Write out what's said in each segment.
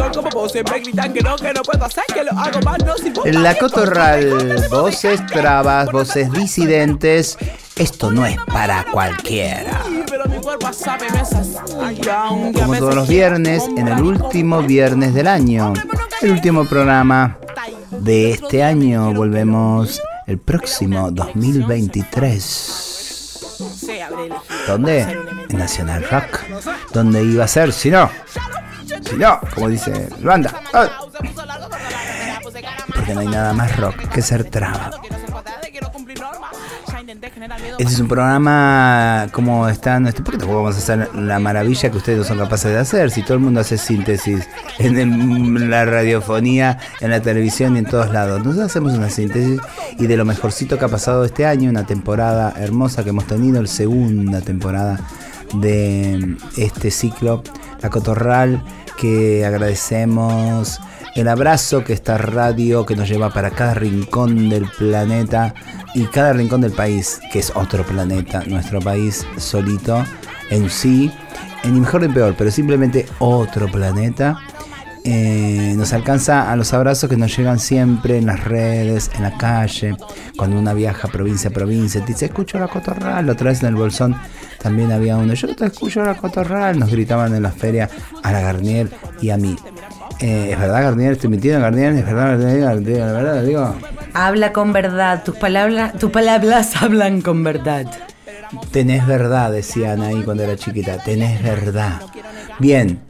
son como vos siempre gritan que no, que no puedo hacer, que lo hago mal, no sirvo La Cotorral, voces trabas, voces disidentes. Esto no es para cualquiera. Como todos los viernes, en el último viernes del año. El último programa de este año. Volvemos el próximo 2023. se abre el ¿Dónde? En Nacional Rock. ¿Dónde iba a ser? Si no. No, como dice la banda. ¡Ay! Porque no hay nada más rock que ser traba. Este es un programa como están. este, ¿Por qué tampoco vamos a hacer la maravilla que ustedes no son capaces de hacer? Si todo el mundo hace síntesis en el- la radiofonía, en la televisión y en todos lados. Nosotros hacemos una síntesis y de lo mejorcito que ha pasado este año, una temporada hermosa que hemos tenido, la segunda temporada de este ciclo, La Cotorral, que agradecemos el abrazo que esta radio que nos lleva para cada rincón del planeta y cada rincón del país, que es otro planeta, nuestro país solito en sí, en mejor ni peor, pero simplemente otro planeta. Eh, nos alcanza a los abrazos que nos llegan siempre en las redes, en la calle, cuando una viaja provincia a provincia, te dice, escucho la cotorral, otra vez en el bolsón también había uno, yo te escucho la cotorral, nos gritaban en la feria a la Garnier y a mí. Eh, ¿Es verdad, Garnier? ¿Estoy mintiendo, Garnier? ¿Es verdad, Garnier? ¿La verdad? Digo, Habla con verdad, tus palabras, tus palabras hablan con verdad. Tenés verdad, decía Anaí cuando era chiquita. Tenés verdad. Bien.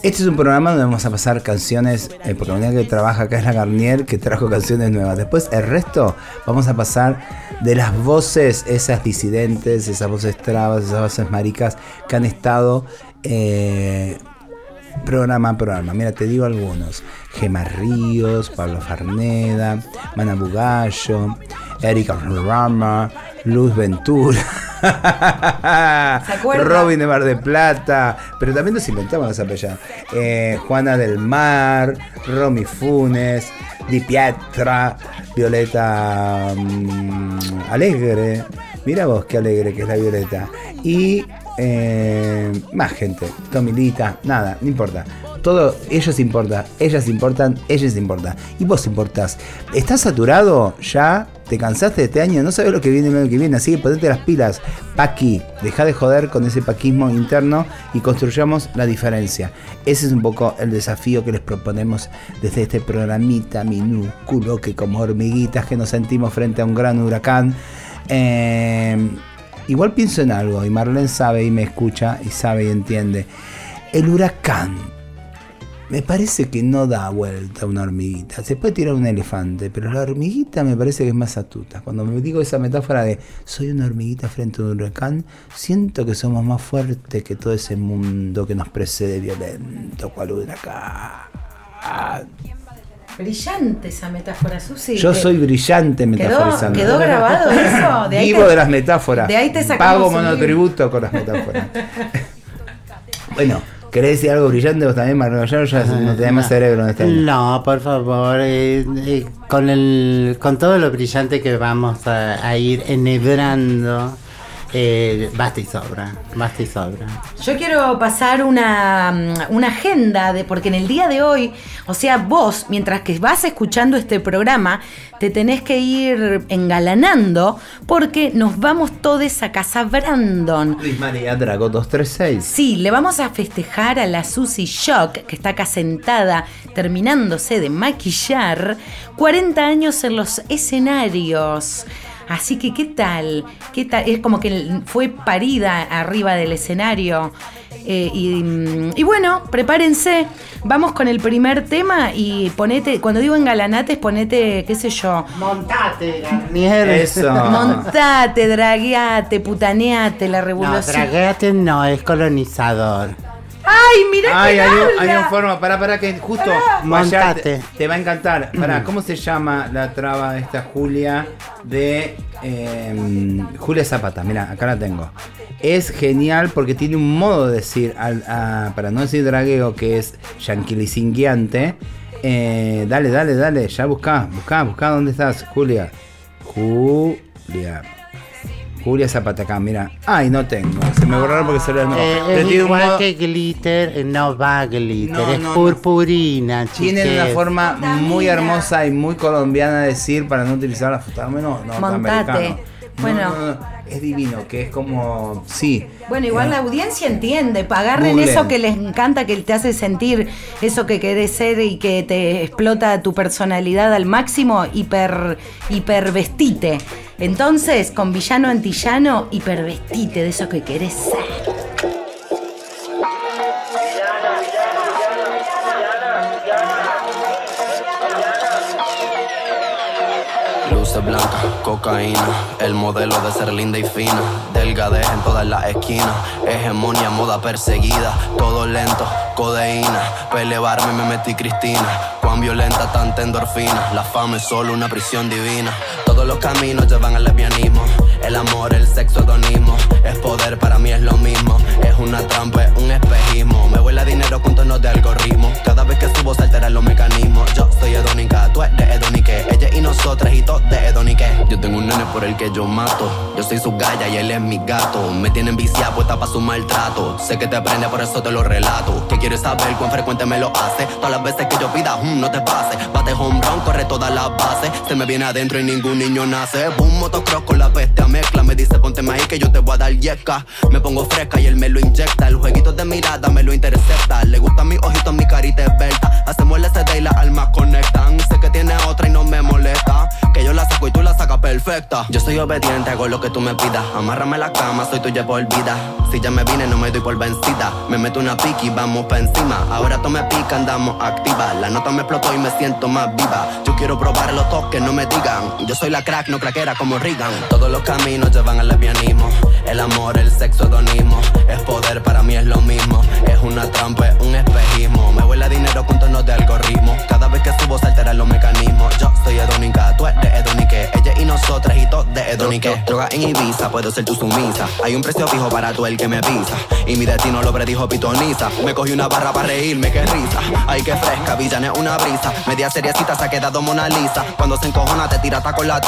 Este es un programa donde vamos a pasar canciones, eh, porque la que trabaja acá es la Garnier, que trajo canciones nuevas. Después, el resto, vamos a pasar de las voces, esas disidentes, esas voces trabas, esas voces maricas, que han estado eh, programa a programa. Mira, te digo algunos. Gemma Ríos, Pablo Farneda, Mana Bugallo, Erika Rama, Luz Ventura? Robin de Mar de Plata, pero también nos inventamos las apellidas. Eh, Juana del Mar, Romy Funes, Di Pietra, Violeta mm, Alegre. Mira vos qué alegre que es la Violeta. Y eh, más gente, Tomilita, nada, no importa. Todo, ellos importan, ellas importan, ellos importan. Y vos importás. ¿Estás saturado ya? ¿Te cansaste de este año? ¿No sabes lo que viene el año que viene? Así que ponete las pilas. Paqui, deja de joder con ese paquismo interno y construyamos la diferencia. Ese es un poco el desafío que les proponemos desde este programita minúsculo que como hormiguitas que nos sentimos frente a un gran huracán. Eh, igual pienso en algo y Marlene sabe y me escucha y sabe y entiende. El huracán me parece que no da vuelta una hormiguita. Se puede tirar un elefante, pero la hormiguita me parece que es más astuta. Cuando me digo esa metáfora de soy una hormiguita frente a un huracán, siento que somos más fuertes que todo ese mundo que nos precede violento, cual huracán. Brillante esa metáfora, Susi. Yo soy brillante ¿Quedó, metaforizando. quedó grabado eso? De Vivo te- de las metáforas. de ahí te Pago monotributo con las metáforas. bueno, ¿querés decir algo brillante vos también? Ya ya no tenés más cerebro en este año. No, por favor, eh, eh, con, el, con todo lo brillante que vamos a, a ir enhebrando, eh, basta y sobra, basta y sobra. Yo quiero pasar una, mm, una agenda de porque en el día de hoy, o sea, vos, mientras que vas escuchando este programa, te tenés que ir engalanando porque nos vamos todos a casa Brandon. Luis María Drago 236. Sí, le vamos a festejar a la Susy Shock, que está acá sentada terminándose de maquillar, 40 años en los escenarios. Así que, ¿qué tal? ¿Qué tal? Es como que fue parida arriba del escenario. Eh, y, mm, y bueno, prepárense. Vamos con el primer tema y ponete, cuando digo engalanates, ponete, qué sé yo, Montate, Garnier. Eso. montate, dragueate, putaneate, la No, revolución. traguete no, es colonizador. ¡Ay, mirá Ay, que hay, un- hay un forma, pará, pará, que justo Montate. te, te va a encantar. Pará, ¿cómo se llama la traba de esta Julia de eh, Julia Zapata? Mira, acá la tengo. Es genial porque tiene un modo de decir, al- a- para no decir dragueo, que es yanquilisinguiante. Eh, dale, dale, dale, ya buscá, buscá, buscá dónde estás, Julia. Julia. Julia Zapatacán, mira. Ay, no tengo. Se me borraron porque se lo Eh, Pero es tiene un igual modo- que glitter, eh, no va glitter, No, es no, no. purpurina, Tienen una forma muy hermosa y muy colombiana de decir para no utilizar la. No, no, Montate. norteamericano. No, Bueno. no, no, es divino, que es como. Sí. Bueno, igual Eh, la audiencia entiende. Agarren Googleen. eso que les encanta, que te hace sentir eso que querés ser y que te explota tu personalidad al máximo, hiper, hipervestite. Entonces, con villano antillano, hipervestite de eso que querés ser. Luces blancas, cocaína, el modelo de ser linda y fina, delgadez en todas las esquinas, hegemonia, moda perseguida, todo lento, codeína, para elevarme me metí Cristina, cuán violenta tanta endorfina, la fama es solo una prisión divina, todos los caminos llevan al lesbianismo, el amor, el sexo, hedonismo, es poder, para mí es lo mismo, es una trampa, es un espejismo, me vuela dinero con tonos de algoritmo, cada vez que subo se alteran los mecanismos, yo soy hedónica, tú eres hedonique, ella y nosotras y todos de hedonique, yo tengo un nene por el que yo mato, yo soy su galla y él es mi gato, me tienen viciada puesta para su maltrato, sé que te aprende por eso te lo relato, que quieres saber cuán frecuente me lo hace, todas las veces que yo pida, hum, no te pase, bate home run, corre todas las bases, se me viene adentro y ningún niño nace, boom, motocross con la bestia mezcla, me dice ponte maíz que yo te voy a dar yesca, me pongo fresca y él me lo inyecta, el jueguito de mirada me lo intercepta, le gustan mis ojitos, mi carita es velta, hacemos el SD y las almas conectan, sé que tiene otra y no me molesta, que yo la saco y tú la sacas perfecta, yo soy obediente, hago lo que tú me pidas, amárrame la cama, soy tuya por vida, si ya me vine no me doy por vencida, me meto una piqui, vamos pa' encima, ahora tú me pica, andamos activa, la nota me explotó y me siento más viva, yo quiero probar los toques, no me digan, yo soy la crack, no craquera como Reagan, todos los caminos llevan al lesbianismo, el amor, el sexo, hedonismo, es poder, para mí es lo mismo, es una trampa, es un espejismo, me huele a dinero con tonos de algoritmo, cada vez que subo se alteran los mecanismos, yo soy hedónica, tú eres hedonique, ella y nosotras y todos de hedonique, droga en Ibiza, puedo ser tu sumisa, hay un precio fijo para tú el que me pisa, y mi destino lo predijo pitoniza, me cogí una barra para reírme, qué risa, ay que fresca, villana es una brisa, media seriecita se ha quedado Mona Lisa, cuando se encojona te tira hasta con la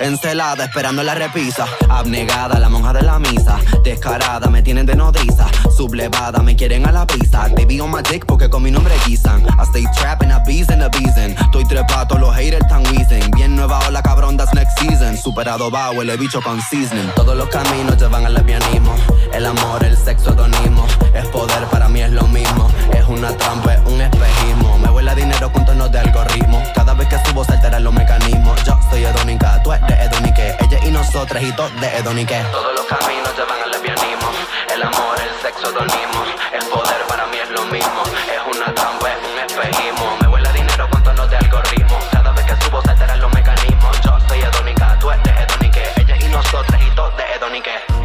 encelada esperando la repisa, abnegada la monja de la misa, descarada me tienen de nodriza, sublevada me quieren a la prisa, baby on my dick porque con mi nombre guisan, I stay trapping, a bees and a estoy trepato, los haters tan wheezing, bien nueva ola cabrón, that's next season, superado va, huele bicho con seasoning, todos los caminos llevan al lesbianismo, el amor, el sexo, hedonismo, es poder, para mí es lo mismo, es una trampa, es un espejismo, me huele a dinero con tonos de algoritmo, cada vez que subo se alteran los mecanismos, yo soy hedónica, tú eres hedonique, ella y nosotras y todos de hedonique, todos los caminos llevan al lesbianismo, el amor, el sexo, hedonismo, el poder, para mí es lo mismo, es una trampa, es un espejismo, me huele a dinero con tonos de algoritmo, cada vez que subo se alteran los mecanismos, yo soy hedónica, tú eres hedonique, ella y nosotras y todos de hedonique.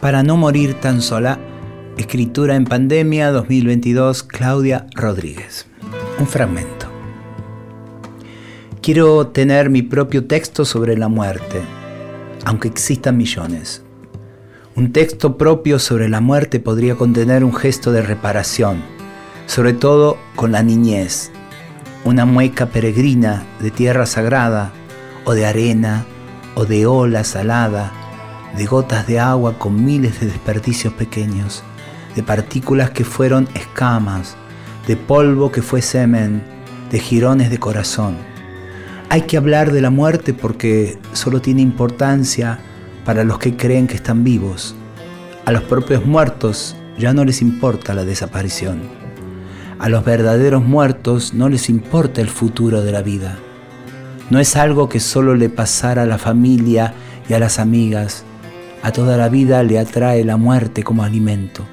Para no morir tan sola, escritura en pandemia 2022, Claudia Rodríguez. Un fragmento. Quiero tener mi propio texto sobre la muerte, aunque existan millones. Un texto propio sobre la muerte podría contener un gesto de reparación, sobre todo con la niñez, una mueca peregrina de tierra sagrada, o de arena, o de ola salada, de gotas de agua con miles de desperdicios pequeños, de partículas que fueron escamas, de polvo que fue semen, de jirones de corazón. Hay que hablar de la muerte porque solo tiene importancia para los que creen que están vivos. A los propios muertos ya no les importa la desaparición. A los verdaderos muertos no les importa el futuro de la vida. No es algo que solo le pasara a la familia y a las amigas. A toda la vida le atrae la muerte como alimento,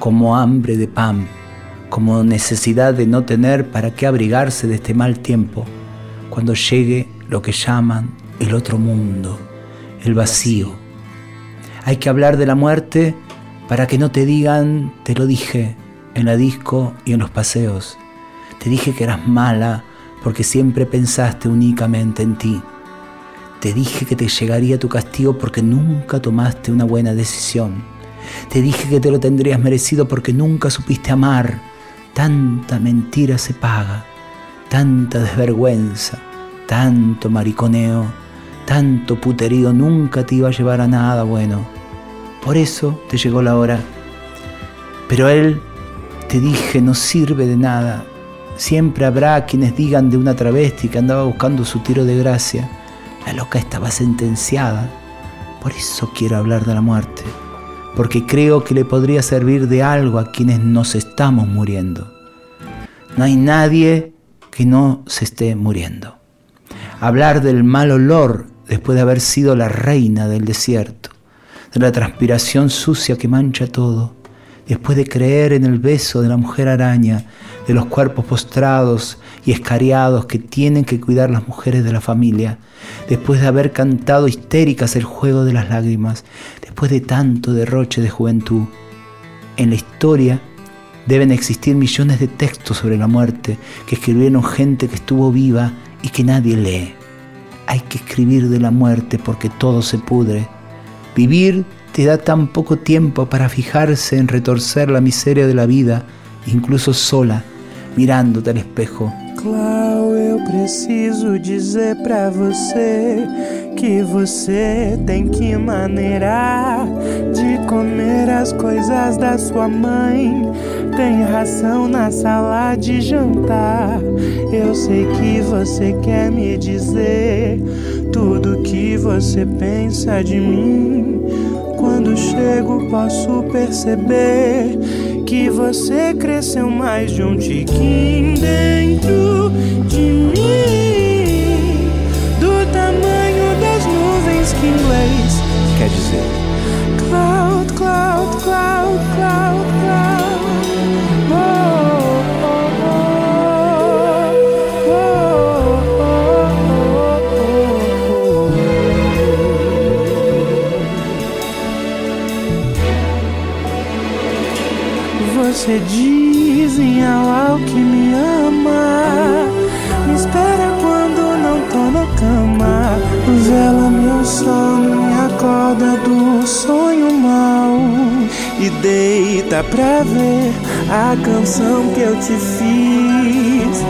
como hambre de pan, como necesidad de no tener para qué abrigarse de este mal tiempo, cuando llegue lo que llaman el otro mundo, el vacío. Hay que hablar de la muerte para que no te digan, te lo dije, en la disco y en los paseos. Te dije que eras mala porque siempre pensaste únicamente en ti. Te dije que te llegaría tu castigo porque nunca tomaste una buena decisión. Te dije que te lo tendrías merecido porque nunca supiste amar. Tanta mentira se paga, tanta desvergüenza, tanto mariconeo, tanto puterío nunca te iba a llevar a nada bueno. Por eso te llegó la hora. Pero él, te dije, no sirve de nada. Siempre habrá quienes digan de una travesti que andaba buscando su tiro de gracia. La loca estaba sentenciada. Por eso quiero hablar de la muerte. Porque creo que le podría servir de algo a quienes nos estamos muriendo. No hay nadie que no se esté muriendo. Hablar del mal olor después de haber sido la reina del desierto, de la transpiración sucia que mancha todo, después de creer en el beso de la mujer araña, de los cuerpos postrados y escariados que tienen que cuidar las mujeres de la familia, después de haber cantado histéricas el juego de las lágrimas, después de tanto derroche de juventud. En la historia deben existir millones de textos sobre la muerte que escribieron gente que estuvo viva y que nadie lee. Hay que escribir de la muerte porque todo se pudre. Vivir te da tan poco tiempo para fijarse en retorcer la miseria de la vida, incluso sola, mirándote al espejo. Clau, eu preciso dizer pra você que você tem que maneirar de comer as coisas da sua mãe. Tem ração na sala de jantar. Eu sei que você quer me dizer tudo que você pensa de mim. Quando chego, posso perceber que você cresceu mais de um tiquinho dentro de mim, do tamanho das nuvens que inglês Quer dizer, Cloud, cloud, cloud, cloud, cloud. Você diz em Alá que me ama. Me espera quando não tô na cama. Vela meu sono, me acorda do sonho mau. E deita pra ver a canção que eu te fiz.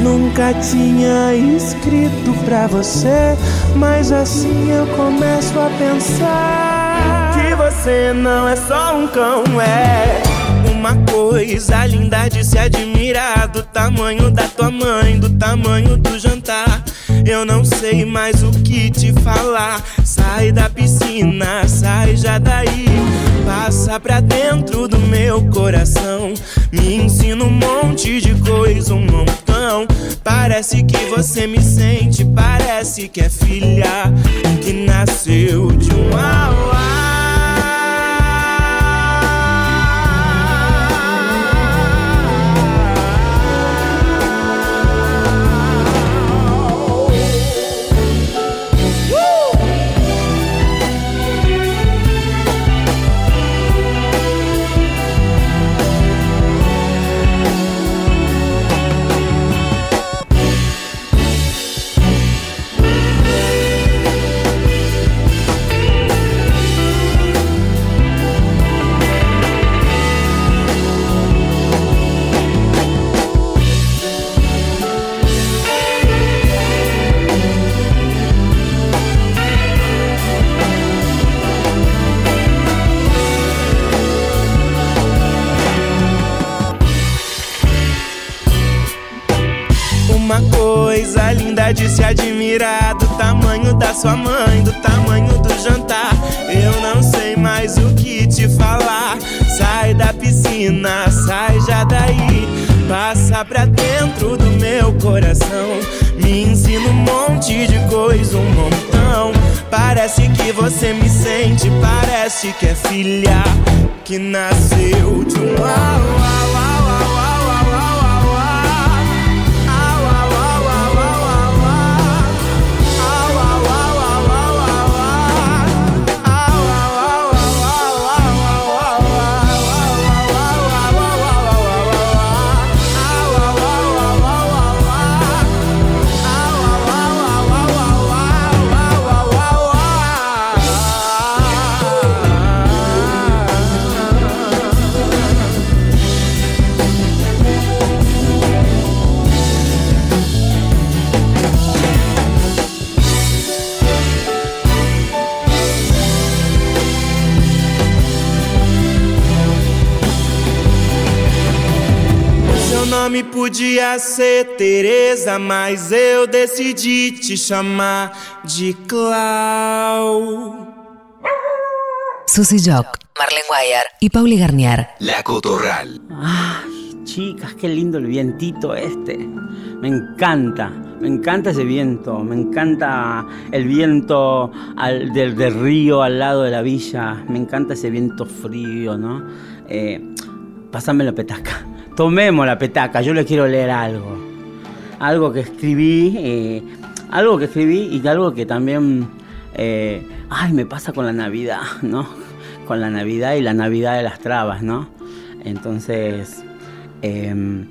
Nunca tinha escrito pra você, mas assim eu começo a pensar que você não é só um cão, é uma coisa linda de se admirar do tamanho da tua mãe, do tamanho do jantar. Eu não sei mais o que te falar. Sai da piscina, sai já daí. Passa pra dentro do meu coração. Me ensina um monte de coisa, um montão. Parece que você me sente, parece que é filha que nasceu de um auá. De se admirar do tamanho da sua mãe, do tamanho do jantar. Eu não sei mais o que te falar. Sai da piscina, sai já daí. Passa pra dentro do meu coração. Me ensina um monte de coisa, um montão. Parece que você me sente, parece que é filha que nasceu de um au, au, au, nome podia ser Teresa, mas eu decidi te chamar de Clau. Susy Jock, Marlene Guayar y Pauli Garnier. La Cotorral. Ay, chicas, qué lindo el vientito este. Me encanta, me encanta ese viento, me encanta el viento al- del, del río al lado de la villa, me encanta ese viento frío, ¿no? Eh, pásame la petaca, tomemos la petaca, yo le quiero leer algo. Algo que escribí, eh, algo que escribí y algo que también, eh, ay, me pasa con la Navidad, ¿no? Con la Navidad y la Navidad de las trabas, ¿no? Entonces, em,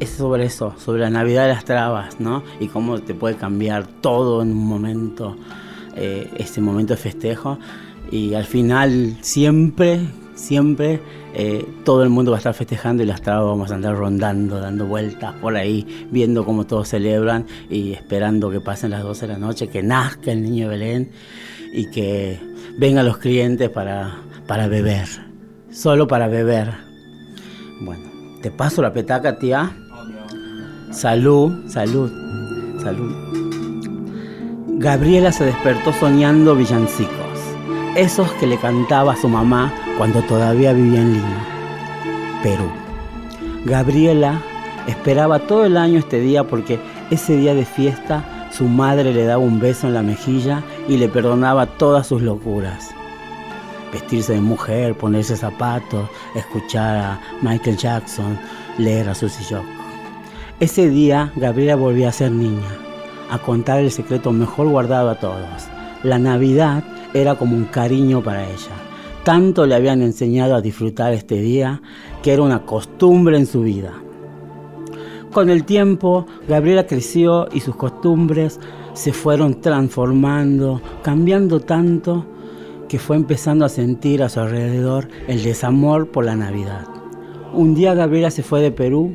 es sobre eso, sobre la Navidad de las trabas, ¿no? Y cómo te puede cambiar todo en un momento, eh, ese momento de festejo. Y al final, siempre, siempre, eh, todo el mundo va a estar festejando y las trabas vamos a andar rondando, dando vueltas por ahí, viendo cómo todos celebran y esperando que pasen las 12 de la noche, que nazca el niño Belén y que vengan los clientes para, para beber, solo para beber. Bueno, te paso la petaca, tía. Salud, salud, salud. Gabriela se despertó soñando villancicos, esos que le cantaba a su mamá cuando todavía vivía en Lima, Perú. Gabriela esperaba todo el año este día porque ese día de fiesta su madre le daba un beso en la mejilla y le perdonaba todas sus locuras. Vestirse de mujer, ponerse zapatos, escuchar a Michael Jackson, leer a Susie Jock. Ese día Gabriela volvió a ser niña, a contar el secreto mejor guardado a todos. La Navidad era como un cariño para ella. Tanto le habían enseñado a disfrutar este día que era una costumbre en su vida. Con el tiempo, Gabriela creció y sus costumbres se fueron transformando, cambiando tanto que fue empezando a sentir a su alrededor el desamor por la Navidad. Un día Gabriela se fue de Perú,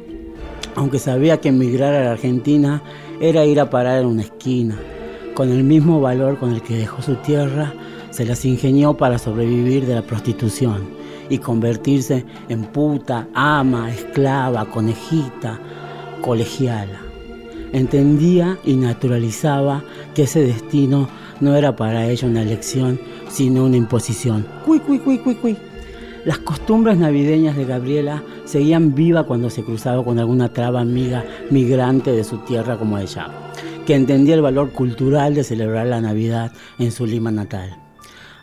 aunque sabía que emigrar a la Argentina era ir a parar en una esquina. Con el mismo valor con el que dejó su tierra, se las ingenió para sobrevivir de la prostitución y convertirse en puta, ama, esclava, conejita, colegiala. Entendía y naturalizaba que ese destino no era para ella una elección, sino una imposición. Cui, cui, cui, cui, cui. Las costumbres navideñas de Gabriela seguían viva cuando se cruzaba con alguna traba amiga migrante de su tierra como ella, que entendía el valor cultural de celebrar la Navidad en su Lima natal.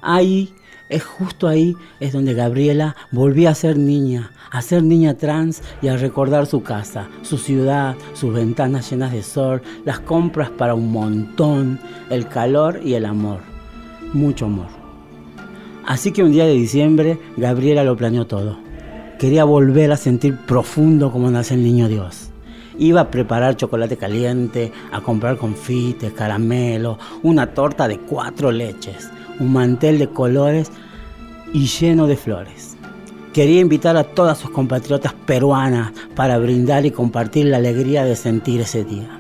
Ahí, es justo ahí, es donde Gabriela volvía a ser niña, a ser niña trans y a recordar su casa, su ciudad, sus ventanas llenas de sol, las compras para un montón, el calor y el amor. Mucho amor. Así que un día de diciembre, Gabriela lo planeó todo. Quería volver a sentir profundo como nace el niño Dios. Iba a preparar chocolate caliente, a comprar confites, caramelos, una torta de cuatro leches, un mantel de colores y lleno de flores. Quería invitar a todas sus compatriotas peruanas para brindar y compartir la alegría de sentir ese día.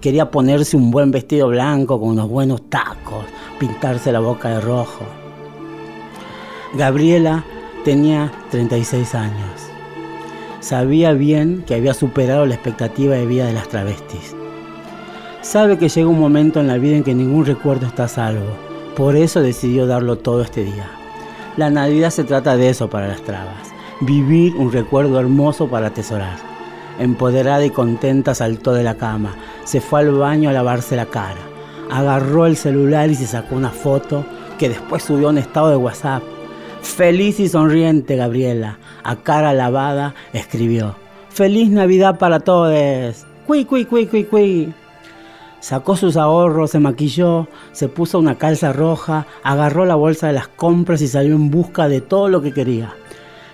Quería ponerse un buen vestido blanco con unos buenos tacos, pintarse la boca de rojo. Gabriela tenía 36 años. Sabía bien que había superado la expectativa de vida de las travestis. Sabe que llega un momento en la vida en que ningún recuerdo está a salvo. Por eso decidió darlo todo este día. La Navidad se trata de eso para las trabas. Vivir un recuerdo hermoso para atesorar. Empoderada y contenta saltó de la cama. Se fue al baño a lavarse la cara. Agarró el celular y se sacó una foto que después subió a un estado de WhatsApp. Feliz y sonriente Gabriela, a cara lavada, escribió. Feliz Navidad para todos. Cui, cui, cui, cui, cui. Sacó sus ahorros, se maquilló, se puso una calza roja, agarró la bolsa de las compras y salió en busca de todo lo que quería.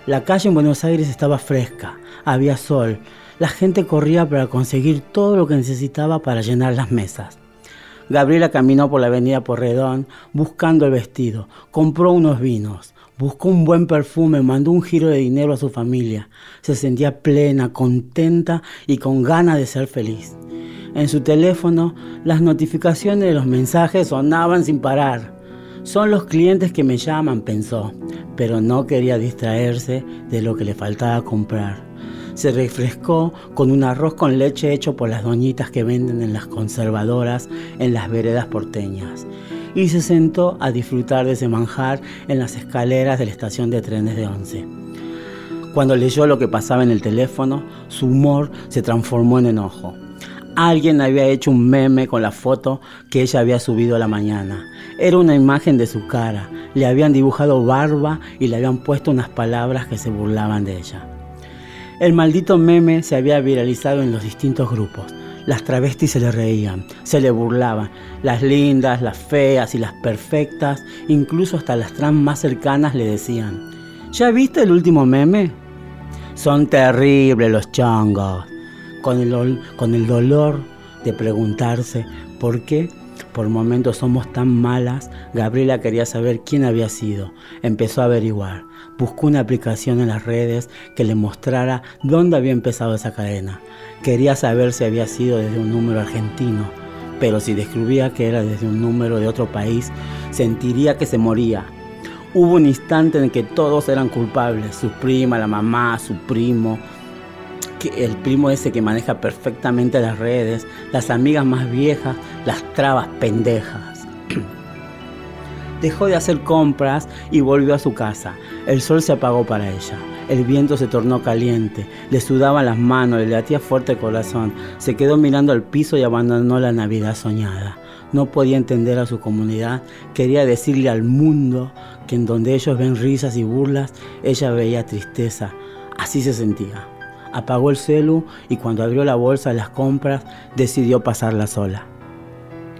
La calle en Buenos Aires estaba fresca, había sol, la gente corría para conseguir todo lo que necesitaba para llenar las mesas. Gabriela caminó por la avenida Porredón buscando el vestido, compró unos vinos, buscó un buen perfume, mandó un giro de dinero a su familia. Se sentía plena, contenta y con ganas de ser feliz. En su teléfono, las notificaciones de los mensajes sonaban sin parar. Son los clientes que me llaman, pensó, pero no quería distraerse de lo que le faltaba comprar. se refrescó con un arroz con leche hecho por las doñitas que venden en las conservadoras en las veredas porteñas y se sentó a disfrutar de ese manjar en las escaleras de la estación de trenes de Once. Cuando leyó lo que pasaba en el teléfono, su humor se transformó en enojo. Alguien había hecho un meme con la foto que ella había subido a la mañana. Era una imagen de su cara. Le habían dibujado barba y le habían puesto unas palabras que se burlaban de ella. El maldito meme se había viralizado en los distintos grupos. Las travestis se le reían, se le burlaban. Las lindas, las feas y las perfectas, incluso hasta las trans más cercanas le decían, ¿ya viste el último meme? Son terribles los chongos con el, con el dolor de preguntarse por qué por momentos somos tan malas, Gabriela quería saber quién había sido. Empezó a averiguar. Buscó una aplicación en las redes que le mostrara dónde había empezado esa cadena. Quería saber si había sido desde un número argentino, pero si descubría que era desde un número de otro país, sentiría que se moría. Hubo un instante en que todos eran culpables, su prima, la mamá, su primo, el primo ese que maneja perfectamente las redes, las amigas más viejas, las trabas pendejas. Dejó de hacer compras y volvió a su casa. El sol se apagó para ella. El viento se tornó caliente, le sudaban las manos, le latía fuerte el corazón. Se quedó mirando al piso y abandonó la Navidad soñada. No podía entender a su comunidad, quería decirle al mundo que en donde ellos ven risas y burlas, ella veía tristeza. Así se sentía apagó el celu y cuando abrió la bolsa de las compras decidió pasarla sola.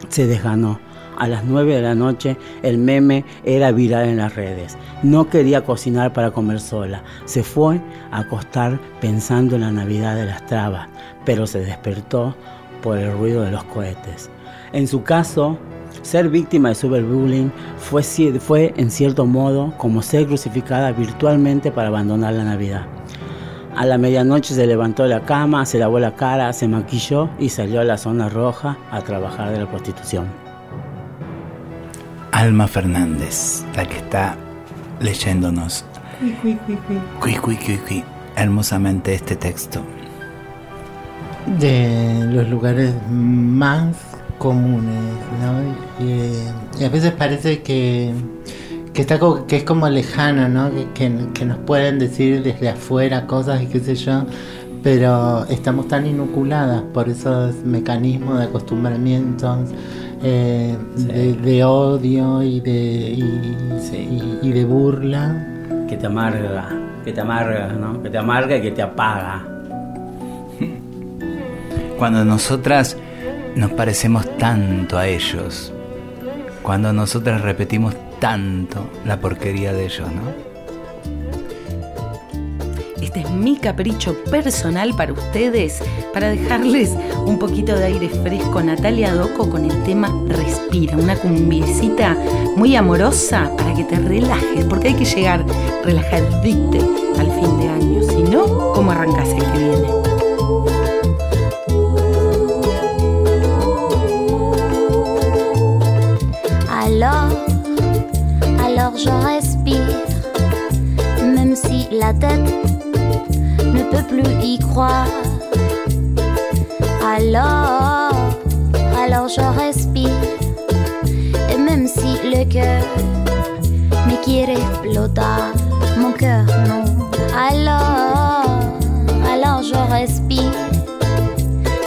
Se desganó. A las 9 de la noche el meme era viral en las redes. No quería cocinar para comer sola. Se fue a acostar pensando en la Navidad de las trabas, pero se despertó por el ruido de los cohetes. En su caso, ser víctima de cyberbullying fue, fue en cierto modo como ser crucificada virtualmente para abandonar la Navidad. A la medianoche se levantó de la cama, se lavó la cara, se maquilló y salió a la zona roja a trabajar de la prostitución. Alma Fernández, la que está leyéndonos hermosamente este texto. De los lugares más comunes, ¿no? y a veces parece que que está que es como lejano, ¿no? Que, nos pueden decir desde afuera cosas y qué sé yo, pero estamos tan inoculadas por esos mecanismos de acostumbramientos, eh, de, odio y de, y, de burla. Que te amarga, que te amarga, ¿no? Que te amarga y que te apaga. Cuando nosotras nos parecemos tanto a ellos, cuando nosotras repetimos tanto la porquería de ellos, ¿no? Este es mi capricho personal para ustedes, para dejarles un poquito de aire fresco. Natalia Doco con el tema Respira, una cumbiecita muy amorosa para que te relajes, porque hay que llegar relajadite al fin de año. Si no, ¿cómo arrancas el que viene? je respire, même si la tête plus y croire. Alors, alors je respire, et même si le cœur me quiere explotar, mon cœur non. Alors, alors je respire,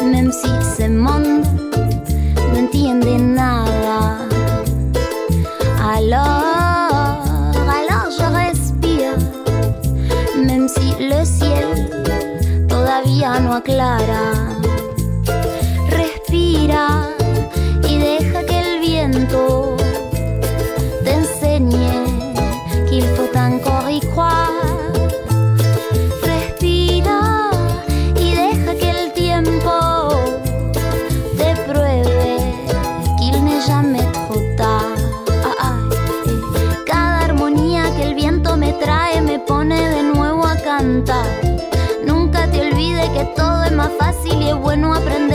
même si ce monde no. Aclara. Respira y deja que el viento te enseñe qu'il faut encore y. Respira y deja que el tiempo te pruebe qu'il n'est jamais trop. Cada armonía que el viento me trae me pone de nuevo a cantar que todo es más fácil y es bueno aprender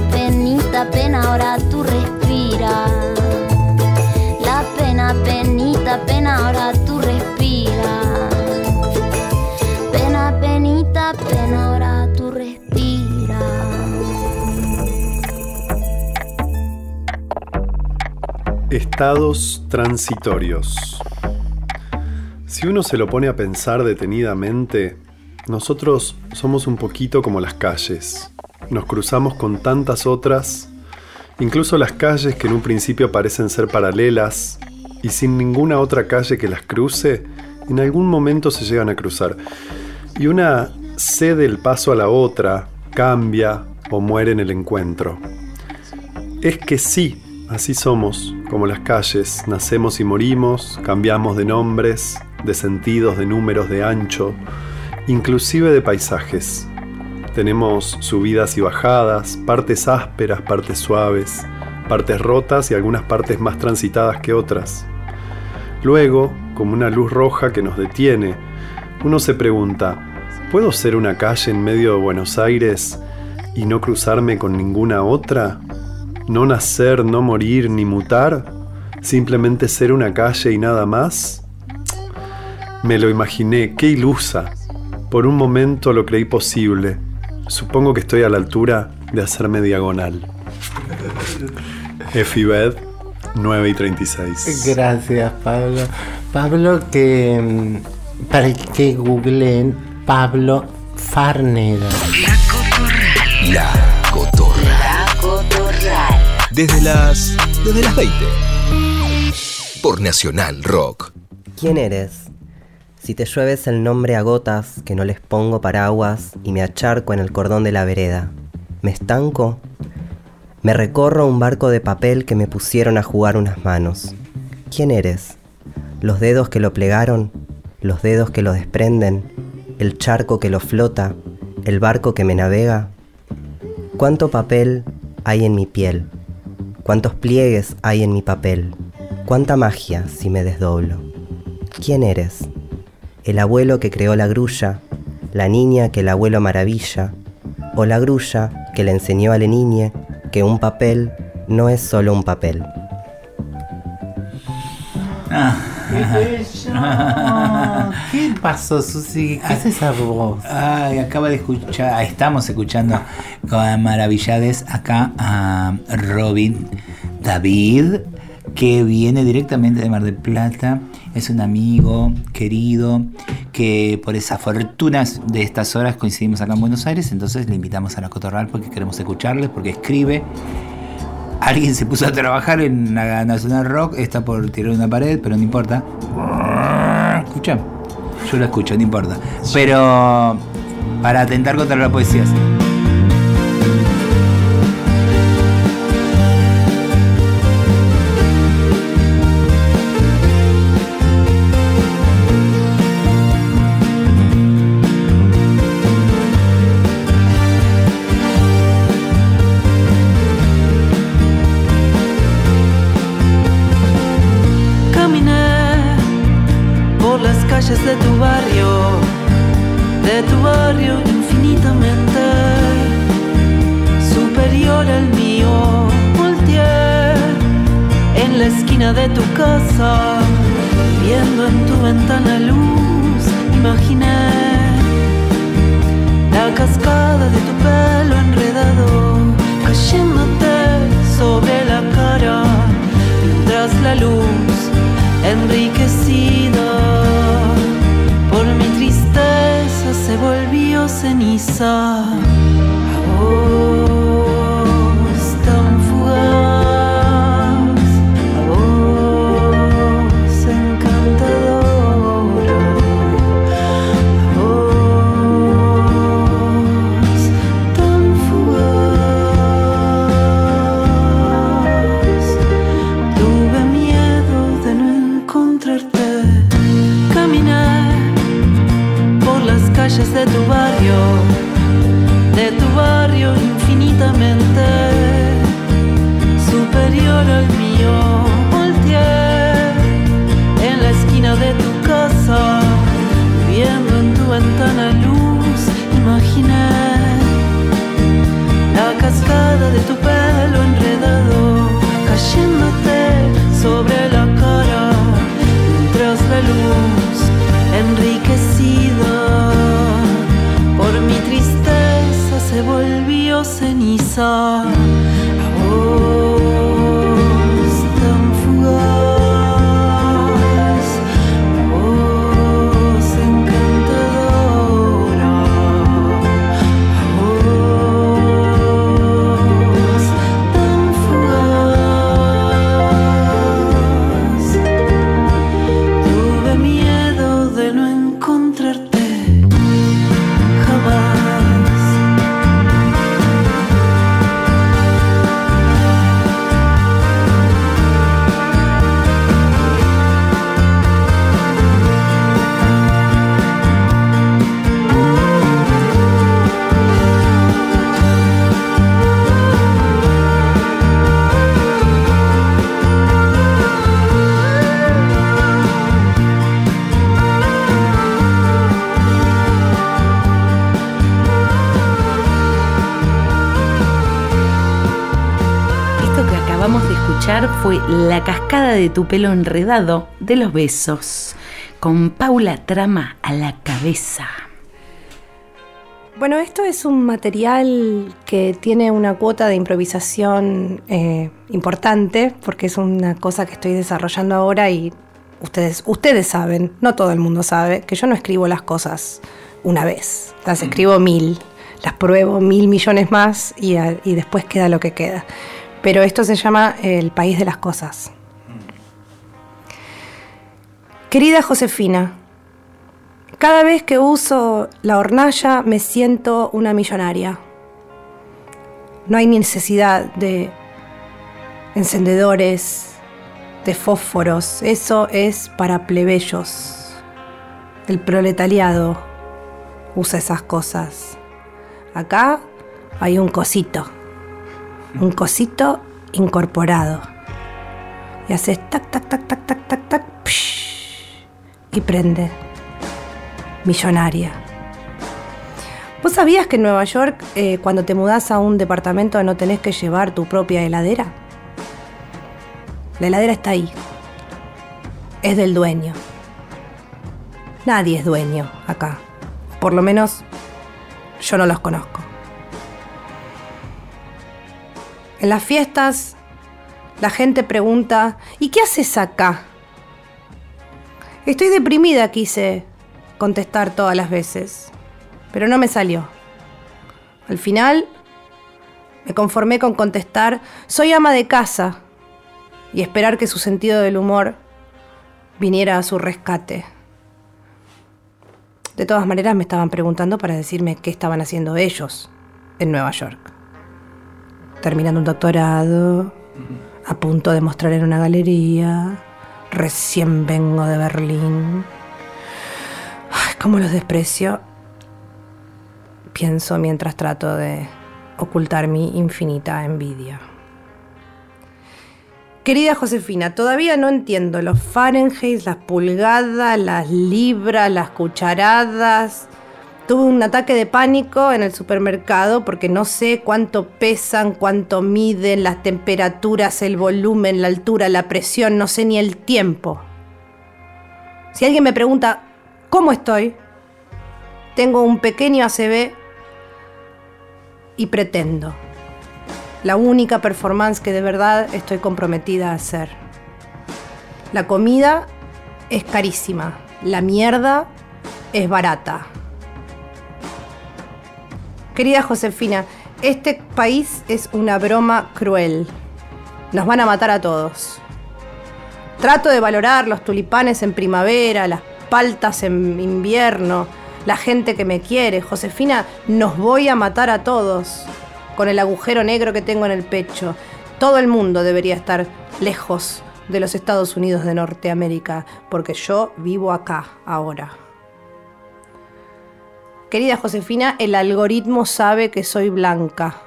pena, penita, pena, ahora tú respira. La pena, penita, pena, ahora tú respira. Pena, penita, pena, ahora tú respira. Estados transitorios. Si uno se lo pone a pensar detenidamente, nosotros somos un poquito como las calles. Nos cruzamos con tantas otras, incluso las calles que en un principio parecen ser paralelas y sin ninguna otra calle que las cruce, en algún momento se llegan a cruzar. Y una cede el paso a la otra, cambia o muere en el encuentro. Es que sí, así somos, como las calles, nacemos y morimos, cambiamos de nombres, de sentidos, de números, de ancho, inclusive de paisajes. Tenemos subidas y bajadas, partes ásperas, partes suaves, partes rotas y algunas partes más transitadas que otras. Luego, como una luz roja que nos detiene, uno se pregunta, ¿puedo ser una calle en medio de Buenos Aires y no cruzarme con ninguna otra? ¿No nacer, no morir, ni mutar? ¿Simplemente ser una calle y nada más? Me lo imaginé, qué ilusa. Por un momento lo creí posible. Supongo que estoy a la altura de hacerme diagonal. Efibed 9 y 36. Gracias, Pablo. Pablo, que mm, para que googleen Pablo Farneda. La Cotorral. Desde las. desde las 20. Por Nacional Rock. ¿Quién eres? Si te llueves el nombre a gotas, que no les pongo paraguas y me acharco en el cordón de la vereda. ¿Me estanco? Me recorro un barco de papel que me pusieron a jugar unas manos. ¿Quién eres? ¿Los dedos que lo plegaron? ¿Los dedos que lo desprenden? ¿El charco que lo flota? ¿El barco que me navega? ¿Cuánto papel hay en mi piel? ¿Cuántos pliegues hay en mi papel? ¿Cuánta magia si me desdoblo? ¿Quién eres? ¿El abuelo que creó la grulla? ¿La niña que el abuelo maravilla? ¿O la grulla que le enseñó a la niña que un papel no es solo un papel? ¿Qué pasó, Susi? ¿Qué es esa voz? Ay, acaba de escuchar, estamos escuchando con maravillades acá a Robin David, que viene directamente de Mar del Plata. Es un amigo querido que por esas fortunas de estas horas coincidimos acá en Buenos Aires, entonces le invitamos a la Cotorral porque queremos escucharles, porque escribe. Alguien se puso a trabajar en la Nacional Rock, está por tirar una pared, pero no importa. Escucha, yo lo escucho, no importa. Pero para atentar contra la poesía. Calles de tu barrio, de tu barrio infinitamente superior al mío. Volteé en la esquina de tu casa, viendo en tu ventana luz, imaginé la cascada de tu pelo enredado cayéndote sobre la cara mientras la luz enriquecida por mi tristeza se volvió ceniza. A Volteé en la esquina de tu casa, viendo en tu ventana luz, imaginé la cascada de tu pelo enredado cayéndote sobre la cara mientras la luz enriquecida por mi tristeza se volvió ceniza La cascada de tu pelo enredado de los besos, con Paula Trama a la cabeza. Bueno, esto es un material que tiene una cuota de improvisación eh, importante, porque es una cosa que estoy desarrollando ahora y ustedes, ustedes saben, no todo el mundo sabe, que yo no escribo las cosas una vez, las escribo mil, las pruebo mil millones más y, y después queda lo que queda. Pero esto se llama El País de las Cosas. Querida Josefina, cada vez que uso la hornalla me siento una millonaria. No hay necesidad de encendedores, de fósforos. Eso es para plebeyos. El proletariado usa esas cosas. Acá hay un cosito. Un cosito incorporado. Y haces tac, tac, tac, tac, tac, tac, tac. y prende millonaria. ¿Vos sabías que en Nueva York, eh, cuando te mudás a un departamento, no tenés que llevar tu propia heladera? La heladera está ahí. Es del dueño. Nadie es dueño acá. Por lo menos yo no los conozco. En las fiestas, la gente pregunta, ¿y qué haces acá? Estoy deprimida, quise contestar todas las veces, pero no me salió. Al final, me conformé con contestar, soy ama de casa, y esperar que su sentido del humor viniera a su rescate. De todas maneras, me estaban preguntando para decirme qué estaban haciendo ellos en Nueva York. Terminando un doctorado, a punto de mostrar en una galería, recién vengo de Berlín. Ay, cómo los desprecio. Pienso mientras trato de ocultar mi infinita envidia. Querida Josefina, todavía no entiendo los Fahrenheit, las pulgadas, las libras, las cucharadas. Tuve un ataque de pánico en el supermercado porque no sé cuánto pesan, cuánto miden, las temperaturas, el volumen, la altura, la presión, no sé ni el tiempo. Si alguien me pregunta cómo estoy, tengo un pequeño ACB y pretendo. La única performance que de verdad estoy comprometida a hacer. La comida es carísima, la mierda es barata. Querida Josefina, este país es una broma cruel. Nos van a matar a todos. Trato de valorar los tulipanes en primavera, las paltas en invierno, la gente que me quiere. Josefina, nos voy a matar a todos con el agujero negro que tengo en el pecho. Todo el mundo debería estar lejos de los Estados Unidos de Norteamérica, porque yo vivo acá ahora. Querida Josefina, el algoritmo sabe que soy blanca.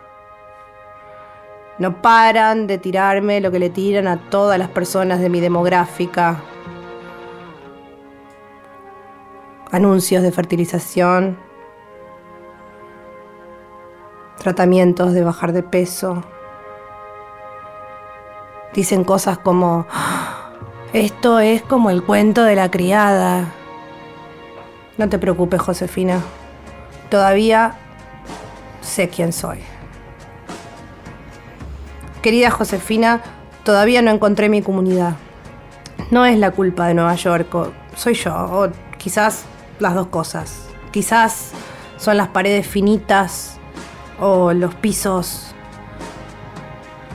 No paran de tirarme lo que le tiran a todas las personas de mi demográfica. Anuncios de fertilización, tratamientos de bajar de peso. Dicen cosas como, "Ah, esto es como el cuento de la criada. No te preocupes, Josefina. Todavía sé quién soy. Querida Josefina, todavía no encontré mi comunidad. No es la culpa de Nueva York, soy yo, o quizás las dos cosas. Quizás son las paredes finitas o los pisos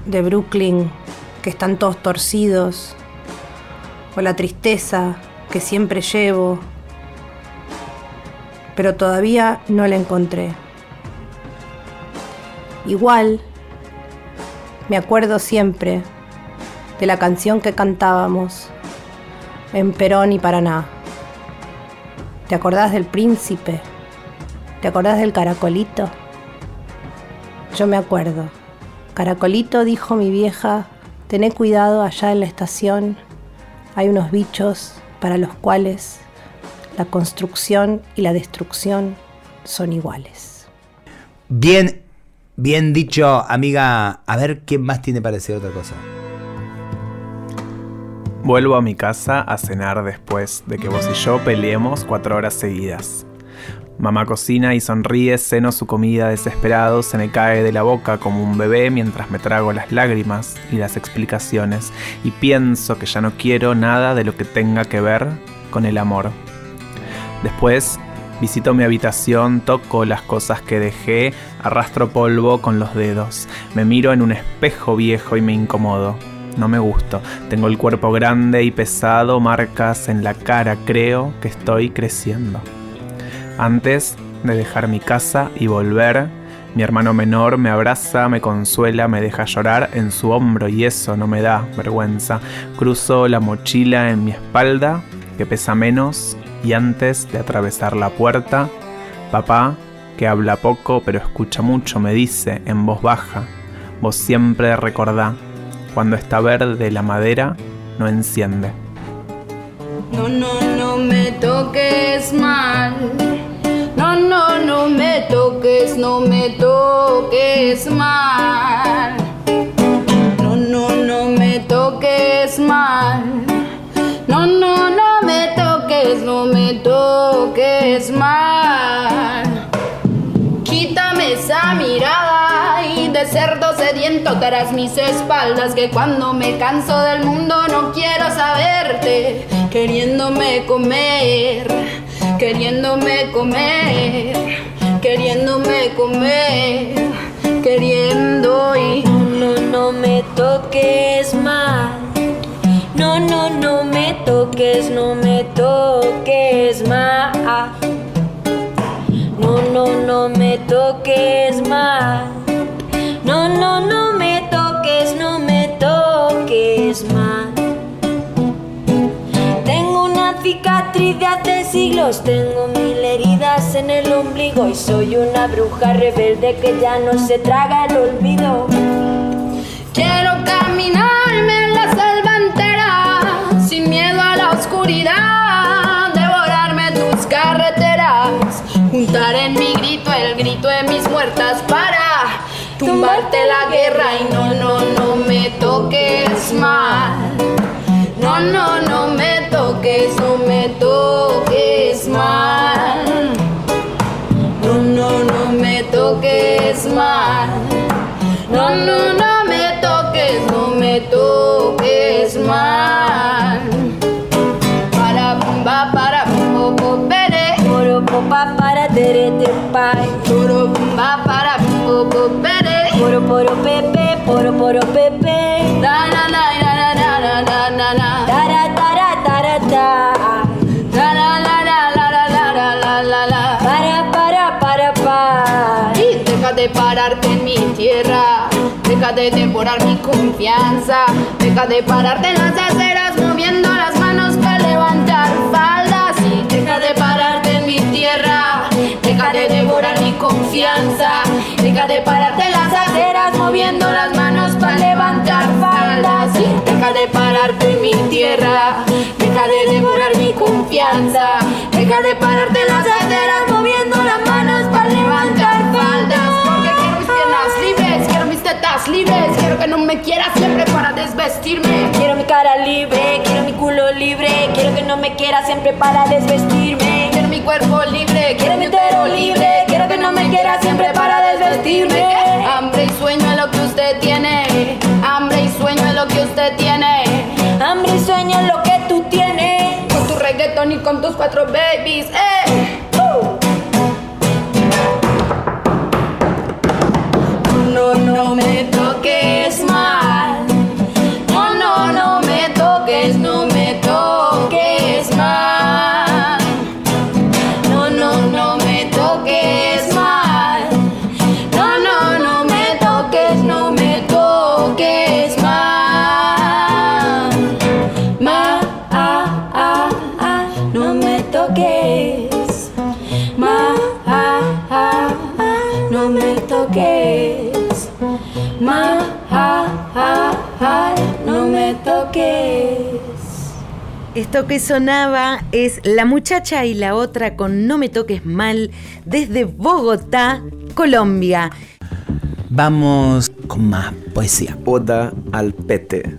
de Brooklyn que están todos torcidos, o la tristeza que siempre llevo, pero todavía no la encontré. Igual, me acuerdo siempre de la canción que cantábamos en Perón y Paraná. ¿Te acordás del príncipe? ¿Te acordás del caracolito? Yo me acuerdo. Caracolito, dijo mi vieja, tené cuidado allá en la estación. Hay unos bichos para los cuales la construcción y la destrucción son iguales. Bien, bien dicho, amiga. A ver quién más tiene para decir otra cosa. Vuelvo a mi casa a cenar después de que vos y yo peleemos cuatro horas seguidas. Mamá cocina y sonríe, ceno su comida desesperado, se me cae de la boca como un bebé mientras me trago las lágrimas y las explicaciones y pienso que ya no quiero nada de lo que tenga que ver con el amor. Después visito mi habitación, toco las cosas que dejé, arrastro polvo con los dedos, me miro en un espejo viejo y me incomodo. No me gusto, tengo el cuerpo grande y pesado, marcas en la cara, creo que estoy creciendo. Antes de dejar mi casa y volver, mi hermano menor me abraza, me consuela, me deja llorar en su hombro y eso no me da vergüenza. Cruzo la mochila en mi espalda, que pesa menos, y antes de atravesar la puerta, papá, que habla poco pero escucha mucho, me dice en voz baja, vos siempre recordá, cuando está verde la madera, no enciende. No, no, no me toques mal. No, no, no me toques, no me toques mal. Tras mis espaldas que cuando me canso del mundo no quiero saberte, queriéndome comer, queriéndome comer, queriéndome comer, queriendo y no, no, me toques mal. No, no, no me toques, no me toques más. No, no, no me toques más. siglos tengo mil heridas en el ombligo y soy una bruja rebelde que ya no se traga el olvido. Quiero caminarme en la selva entera, sin miedo a la oscuridad, devorarme tus carreteras, juntar en mi grito el grito de mis muertas para tumbarte la guerra y no, no, no me toques mal. No, no, no me toques, no me toques mal. No, no, no me toques mal. No, no, no me toques, no me toques mal. Para bumba, para bumbo, bo, bere. Poro popa para tere te pai. Poro bumba, para bumbo, bo, bere. Poro poro pepe, poro poro pepe. Da na na de pararte en mi tierra. Deja de devorar mi confianza. Deja de pararte en las aceras moviendo las manos para levantar faldas. Deja de pararte en mi tierra. Deja de devorar mi confianza. Deja de pararte en las aceras moviendo las manos para levantar faldas. Deja de pararte en mi tierra. Deja de devorar mi confianza. Deja de pararte en las aceras moviendo las manos libres. Quiero que no me quieras siempre para desvestirme. Quiero mi cara libre, quiero mi culo libre. Quiero que no me quiera siempre para desvestirme. Quiero mi cuerpo libre, quiero mi utero libre. Quiero que no me quiera siempre para desvestirme. Hambre y sueño es lo que usted tiene. Hambre y sueño es lo que usted tiene. Hambre y sueño es lo que tú tienes. Con tu reggaetón y con tus cuatro babies, eh. No, me toques Ma, ah, ah, ah, no me toques. Esto que sonaba es La muchacha y la otra con No me toques mal desde Bogotá, Colombia. Vamos con más poesía. Oda al pete.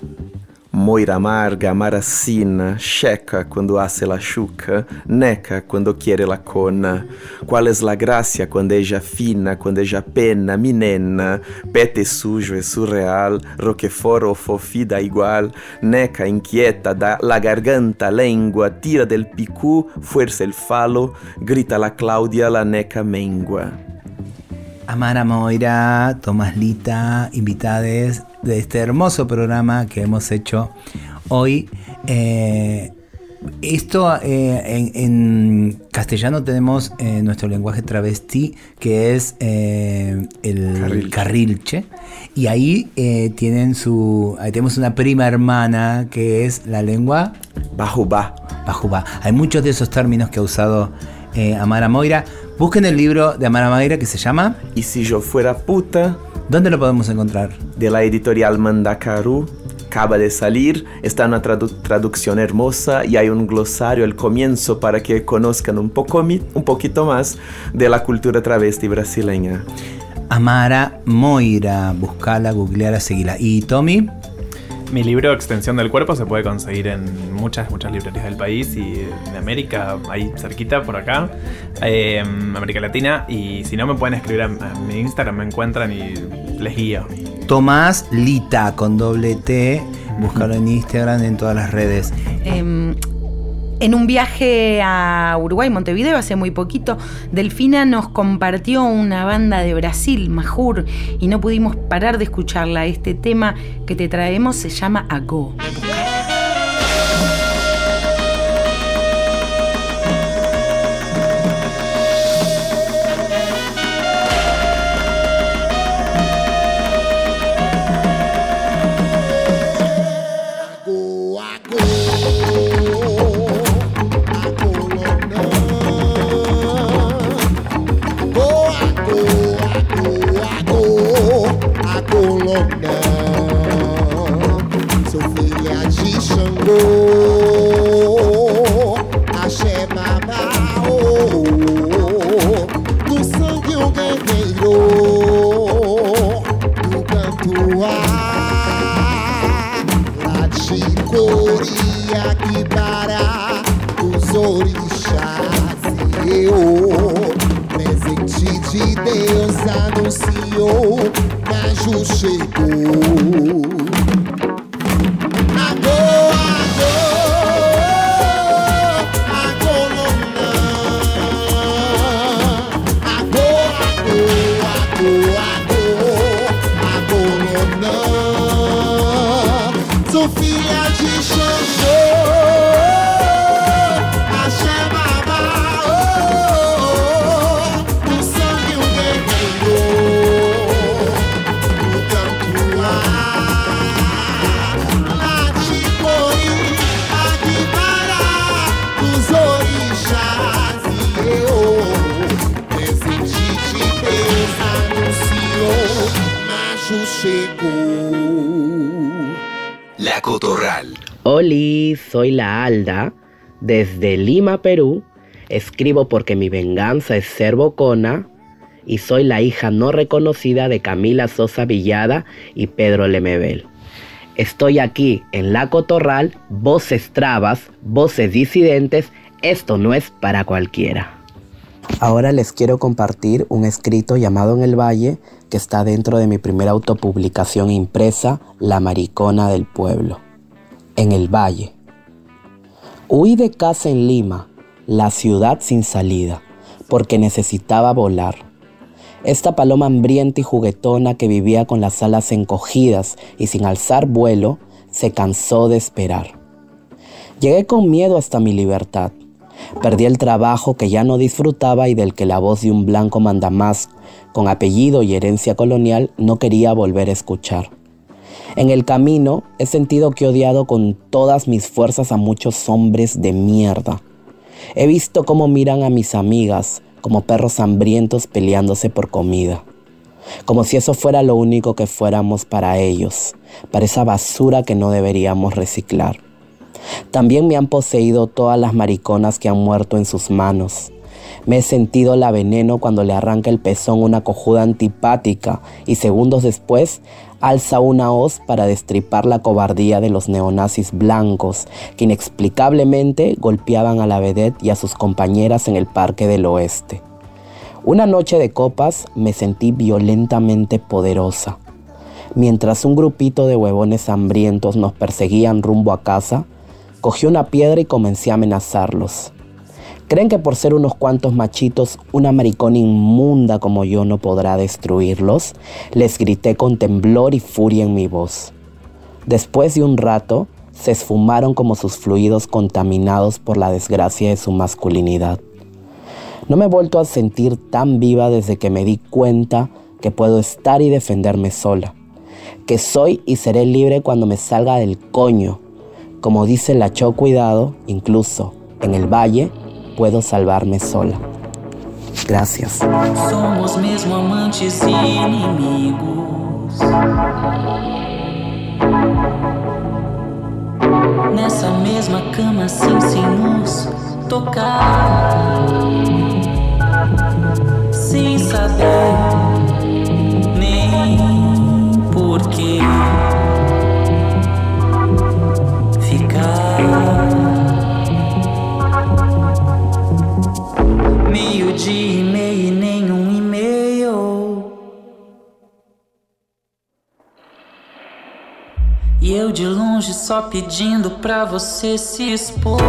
Moira amarga, amaracina, checa quando hace la chuca, neca quando quiere la cona. Qual es la gracia quando ella fina, quando ella pena, minena. Pete sujo e surreal, roquefort o fofida igual. Neca inquieta da la garganta, lengua, tira del picú, fuerza el falo, grita la Claudia, la neca mengua. Amara Moira, Tomás Lita, invitades de este hermoso programa que hemos hecho hoy. Eh, esto eh, en, en castellano tenemos eh, nuestro lenguaje travesti que es eh, el carrilche. y ahí tienen su ahí tenemos una prima hermana que es la lengua bajubá. Bajubá. Hay muchos de esos términos que ha usado Amara Moira. Busquen el libro de Amara Moira que se llama Y si yo fuera puta ¿dónde lo podemos encontrar? de la editorial Mandacaru. Acaba de salir, está una tradu- traducción hermosa y hay un glosario al comienzo para que conozcan un, poco, un poquito más de la cultura travesti brasileña. Amara Moira buscala, googleala, seguila y Tommy Mi libro Extensión del Cuerpo se puede conseguir en muchas, muchas librerías del país y de América, ahí cerquita, por acá, eh, América Latina. Y si no, me pueden escribir a, a mi Instagram, me encuentran y les guío. Tomás Lita con doble T. Búscalo en Instagram, en todas las redes. Em, en un viaje a Uruguay, Montevideo, hace muy poquito, Delfina nos compartió una banda de Brasil, Majur, y no pudimos parar de escucharla. Este tema que te traemos se llama Agó. La Cotorral. Oli, soy la Alda. Desde Lima, Perú. Escribo porque mi venganza es ser bocona. Y soy la hija no reconocida de Camila Sosa Villada y Pedro Lemebel. Estoy aquí en La Cotorral, voces trabas, voces disidentes. Esto no es para cualquiera. Ahora les quiero compartir un escrito llamado En el Valle que está dentro de mi primera autopublicación impresa, La Maricona del Pueblo. En el Valle. Huí de casa en Lima, la ciudad sin salida, porque necesitaba volar. Esta paloma hambrienta y juguetona que vivía con las alas encogidas y sin alzar vuelo, se cansó de esperar. Llegué con miedo hasta mi libertad. Perdí el trabajo que ya no disfrutaba y del que la voz de un blanco mandamás con apellido y herencia colonial no quería volver a escuchar. En el camino he sentido que he odiado con todas mis fuerzas a muchos hombres de mierda. He visto cómo miran a mis amigas como perros hambrientos peleándose por comida. Como si eso fuera lo único que fuéramos para ellos, para esa basura que no deberíamos reciclar. También me han poseído todas las mariconas que han muerto en sus manos. Me he sentido la veneno cuando le arranca el pezón una cojuda antipática y segundos después alza una hoz para destripar la cobardía de los neonazis blancos que inexplicablemente golpeaban a la vedette y a sus compañeras en el Parque del Oeste. Una noche de copas me sentí violentamente poderosa. Mientras un grupito de huevones hambrientos nos perseguían rumbo a casa, cogí una piedra y comencé a amenazarlos. ¿Creen que por ser unos cuantos machitos, una maricona inmunda como yo no podrá destruirlos? Les grité con temblor y furia en mi voz. Después de un rato, se esfumaron como sus fluidos contaminados por la desgracia de su masculinidad. No me he vuelto a sentir tan viva desde que me di cuenta que puedo estar y defenderme sola, que soy y seré libre cuando me salga del coño. Como dice la Cho Cuidado, incluso en el valle puedo salvarme sola. Gracias. Somos mesmo amantes e inimigos. Nessa mesma cama sem nos tocar. Sem saber nem porquê ficar. Meio dia e meio e nenhum e-mail. E eu de longe só pedindo pra você se expor.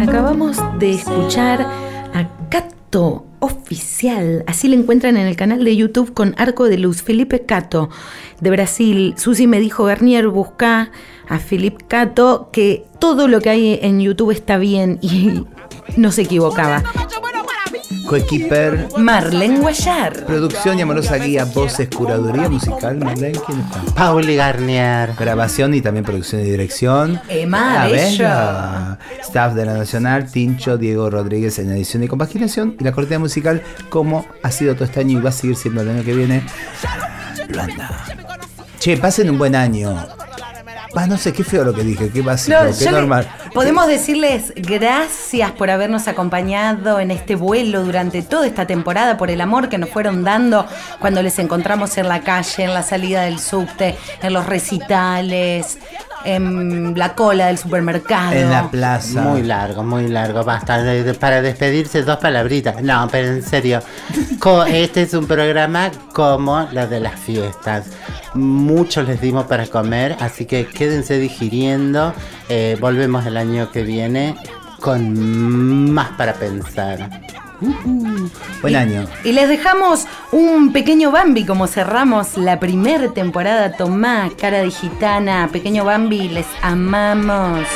Acabamos de escuchar a Cato Oficial. Así le encuentran en el canal de YouTube con Arco de Luz, Felipe Cato, de Brasil. Susi me dijo, Garnier, busca a Felipe Cato, que todo lo que hay en YouTube está bien y no se equivocaba. Coequiper, Marlene Guayar. producción y amorosa guía, voces, curaduría musical. Marlene, ¿quién está? Pauli Garnier. Grabación y también producción y dirección. Emma Bello. Bella. Staff de la Nacional, Tincho, Diego Rodríguez en edición y compaginación. Y la cortina musical, como ha sido todo este año y va a seguir siendo el año que viene. Luanda. Che, pasen un buen año. No sé, qué feo lo que dije, qué básico, No, qué le- normal. Podemos decirles gracias por habernos acompañado en este vuelo durante toda esta temporada, por el amor que nos fueron dando cuando les encontramos en la calle, en la salida del subte, en los recitales, en la cola del supermercado. En la plaza. Muy largo, muy largo. Basta. de- de- para despedirse, dos palabritas. No, pero en serio. Co- este es un programa como la de las fiestas. Mucho les dimos para comer, así que quédense digiriendo. Eh, volvemos el año que viene con más para pensar. Buen año. Y les dejamos un pequeño Bambi como cerramos la primera temporada. Tomá, cara de gitana, pequeño Bambi, les amamos.